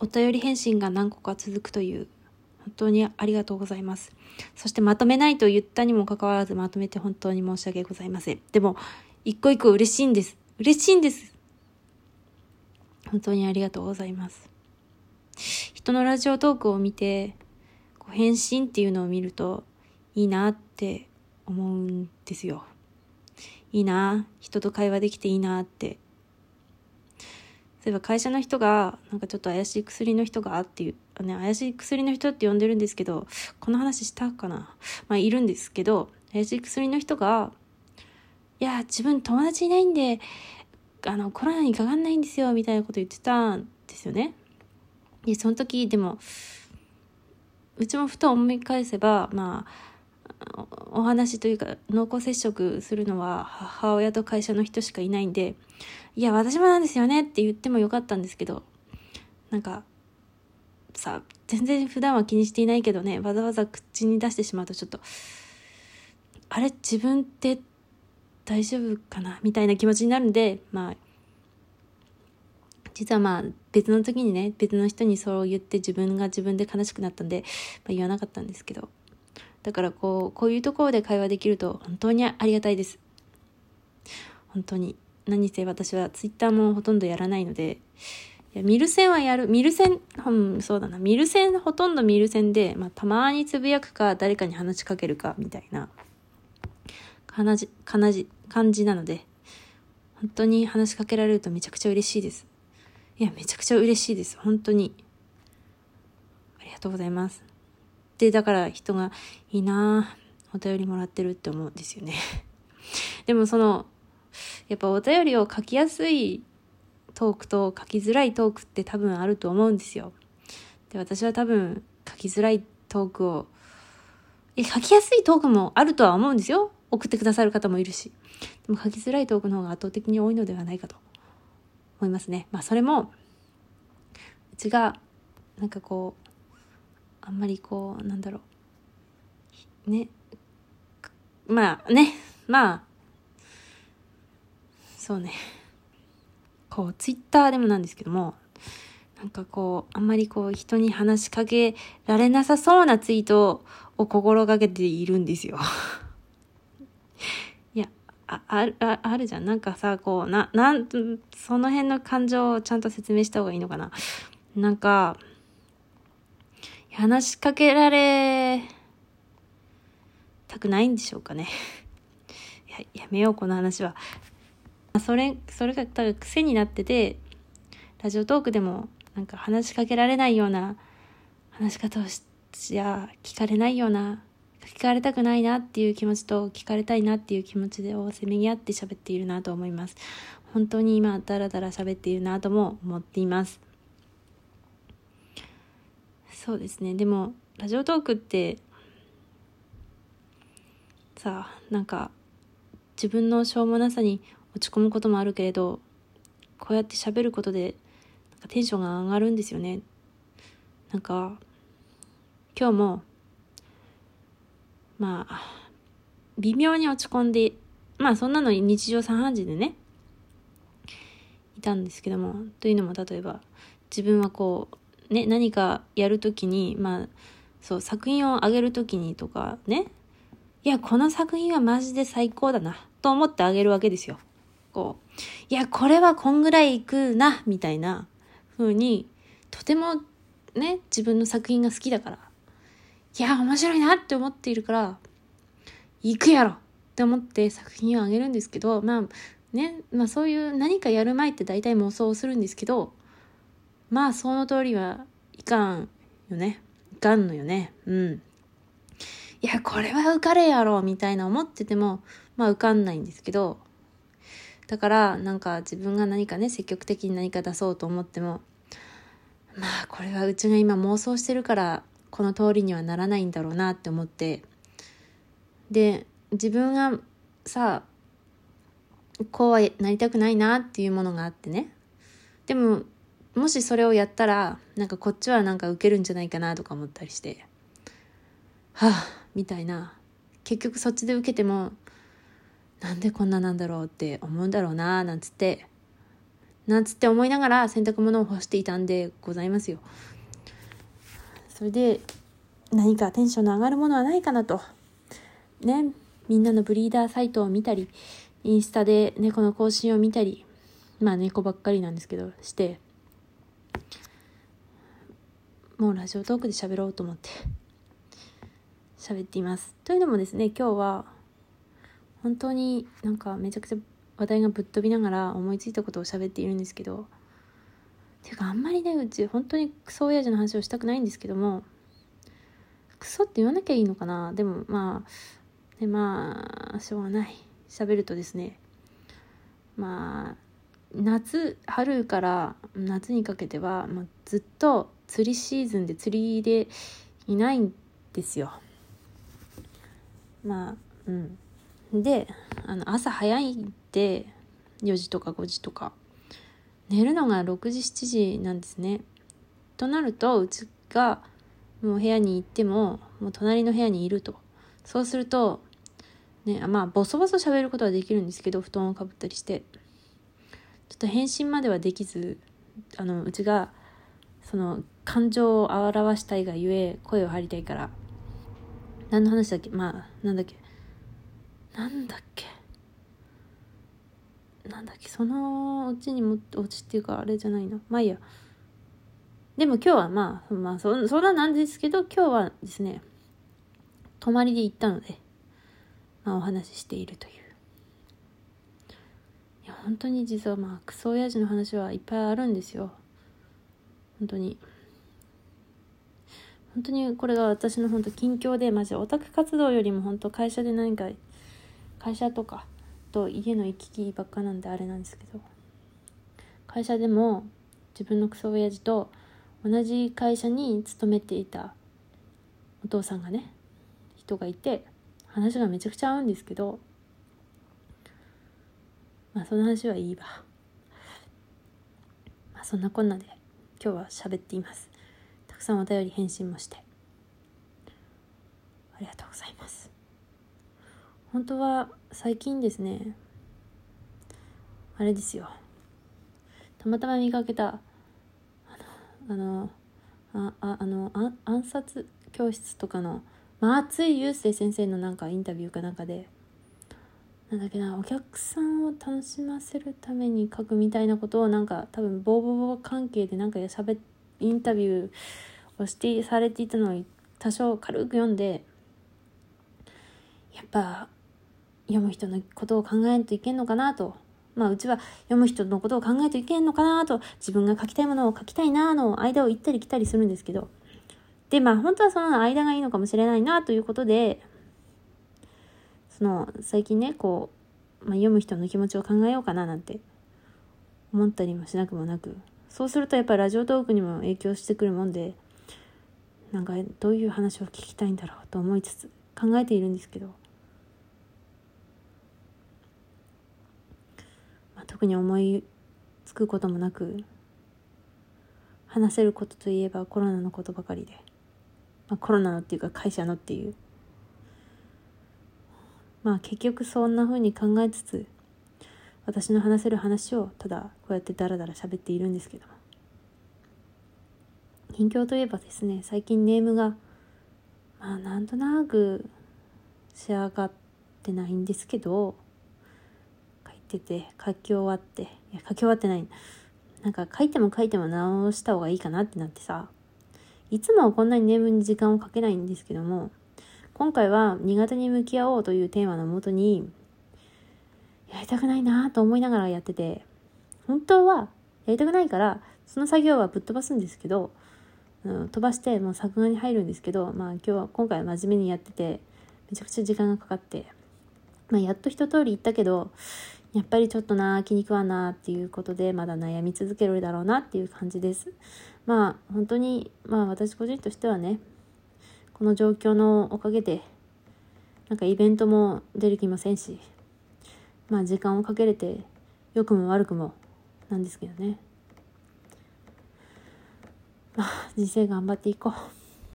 お便り返信が何個か続くという、本当にありがとうございます。そしてまとめないと言ったにもかかわらずまとめて本当に申し訳ございません。でも、一個一個嬉しいんです。嬉しいんです。本当にありがとうございます。人のラジオトークを見て、こう返信っていうのを見るといいなって思うんですよ。いいな人と会話できていいなってそういえば会社の人がなんかちょっと怪しい薬の人がっていうね怪しい薬の人って呼んでるんですけどこの話したかな？まあいるんですけど怪しい薬の人がいや自分友達いないんであのコロナにかかんないんですよみたいなこと言ってたんですよね。でその時でもうちもふと思い返せばまあお話というか濃厚接触するのは母親と会社の人しかいないんでいや、私もなんですよねって言ってもよかったんですけど、なんか、さ、全然普段は気にしていないけどね、わざわざ口に出してしまうとちょっと、あれ、自分って大丈夫かなみたいな気持ちになるんで、まあ、実はまあ別の時にね、別の人にそう言って自分が自分で悲しくなったんで、まあ、言わなかったんですけど、だからこう、こういうところで会話できると本当にありがたいです。本当に。何せ私はツイッターもほとんどやらないので、いや、ミルセンはやる。ミルセン、うん、そうだな。ミルセン、ほとんどミルセンで、まあ、たまにつぶやくか、誰かに話しかけるか、みたいな、感じ、感じ、感じなので、本当に話しかけられるとめちゃくちゃ嬉しいです。いや、めちゃくちゃ嬉しいです。本当に。ありがとうございます。で、だから人が、いいなお便りもらってるって思うんですよね。でもその、やっぱお便りを書きやすいトークと書きづらいトークって多分あると思うんですよ。で、私は多分書きづらいトークを、え、書きやすいトークもあるとは思うんですよ。送ってくださる方もいるし。でも書きづらいトークの方が圧倒的に多いのではないかと思いますね。まあそれも、うちが、なんかこう、あんまりこう、なんだろう。ね。まあね、まあ、そうね。こう、ツイッターでもなんですけども、なんかこう、あんまりこう、人に話しかけられなさそうなツイートを心がけているんですよ。いや、あ、ある、あるじゃん。なんかさ、こう、な、なん、その辺の感情をちゃんと説明した方がいいのかな。なんか、話しかけられたくないんでしょうかね。や、やめよう、この話は。それ、それが多分癖になってて、ラジオトークでもなんか話しかけられないような話し方をし、や聞かれないような、聞かれたくないなっていう気持ちと聞かれたいなっていう気持ちでをせめぎ合って喋っているなと思います。本当に今ダラダラ喋っているなとも思っています。そうですね。でも、ラジオトークって、さあ、なんか、自分のしょうもなさに落ち込むこともあるけれどこうやって喋ることでなんかテンションが上がるんですよねなんか今日もまあ微妙に落ち込んでまあそんなの日常茶飯事でねいたんですけどもというのも例えば自分はこうね何かやるときにまあそう作品をあげるときにとかね。いやこの作品はマジで最高だなと思ってあげるわけですよ。こう、いや、これはこんぐらいいくな、みたいな風に、とてもね、自分の作品が好きだから、いや、面白いなって思っているから、行くやろって思って作品をあげるんですけど、まあ、ね、まあそういう何かやる前って大体妄想をするんですけど、まあその通りはいかんよね。いかんのよね。うん。いや、これは受かれやろみたいな思ってても、まあ受かんないんですけど、だからなんか自分が何かね積極的に何か出そうと思ってもまあこれはうちが今妄想してるからこの通りにはならないんだろうなって思ってで自分がさこうはなりたくないなっていうものがあってねでももしそれをやったらなんかこっちはなんか受けるんじゃないかなとか思ったりしてはあみたいな結局そっちで受けてもなんでこんななんだろうって思うんだろうななんつってなんつって思いながら洗濯物を干していたんでございますよ。それで何かテンションの上がるものはないかなと。ね、みんなのブリーダーサイトを見たり、インスタで猫の更新を見たり、まあ猫ばっかりなんですけど、して、もうラジオトークで喋ろうと思って喋っています。というのもですね、今日は本当になんかめちゃくちゃ話題がぶっ飛びながら思いついたことを喋っているんですけど、ていうかあんまりね、うち本当にクソ親父の話をしたくないんですけども、クソって言わなきゃいいのかな？でもまあ、でまあ、しょうがない。喋るとですね、まあ、夏、春から夏にかけては、まあ、ずっと釣りシーズンで釣りでいないんですよ。まあ、うん。で、あの、朝早いんで、4時とか5時とか。寝るのが6時、7時なんですね。となると、うちがもう部屋に行っても、もう隣の部屋にいると。そうすると、ね、まあ、ボソボソ喋ることはできるんですけど、布団をかぶったりして。ちょっと返信まではできず、あの、うちが、その、感情を表したいがゆえ、声を張りたいから。何の話だっけ？まあ、なんだっけ？なんだっけ？なんだっけ、そのうちにも、おちっていうか、あれじゃないな。まあいいや。でも今日はまあ、まあそ、そんななんですけど、今日はですね、泊まりで行ったので、まあお話ししているという。本当に実はまあ、クソ親父の話はいっぱいあるんですよ。本当に。本当にこれが私の本当近況で、マジオタク活動よりも本当会社で何か、会社とかと家の行き来ばっかなんであれなんですけど、会社でも自分のクソ親父と同じ会社に勤めていたお父さんがね人がいて話がめちゃくちゃ合うんですけどまあその話はいいわ。まあそんなこんなで今日は喋っています。たくさんお便り返信もして。ありがとうございます。本当は最近ですね。あれですよ。たまたま見かけた。あのあああの暗殺教室とかの松井雄生先生のなんかインタビューかなんかでなんだっけなお客さんを楽しませるために書くみたいなことをなんか多分ボーボーボー関係でなんかしゃべインタビューをしてされていたのを多少軽く読んでやっぱ読む人のことを考えないといけんのかなと。まあ、うちは読む人のことを考えていけんのかなと、自分が書きたいものを書きたいなの間を行ったり来たりするんですけど、で、まあ、本当はその間がいいのかもしれないなということで、その、最近ね、こう、まあ、読む人の気持ちを考えようかななんて思ったりもしなくもなく、そうするとやっぱりラジオトークにも影響してくるもんで、なんかどういう話を聞きたいんだろうと思いつつ考えているんですけど、まあ特に思いつくこともなく話せることといえばコロナのことばかりで、まあ、コロナのっていうか会社のっていうまあ結局そんな風に考えつつ私の話せる話をただこうやってダラダラ喋っているんですけども。近況といえばですね最近ネームがまあなんとなく仕上がってないんですけどってて書き終わっていや書き終わってない。なんか書いても書いても直した方がいいかなってなってさいつもはこんなにネームに時間をかけないんですけども今回は新潟に向き合おうというテーマのもとにやりたくないなと思いながらやってて本当はやりたくないからその作業はぶっ飛ばすんですけど、うん、飛ばしてもう作画に入るんですけどまあ今日は今回は真面目にやっててめちゃくちゃ時間がかかってまあやっと一通り言ったけどやっぱりちょっとな、気に食わなっていうことで、まだ悩み続けるだろうなっていう感じです。まあ、本当に、まあ私個人としてはね、この状況のおかげで、なんかイベントも出る気ませんし、まあ時間をかけれて、良くも悪くもなんですけどね。まあ、人生頑張っていこう。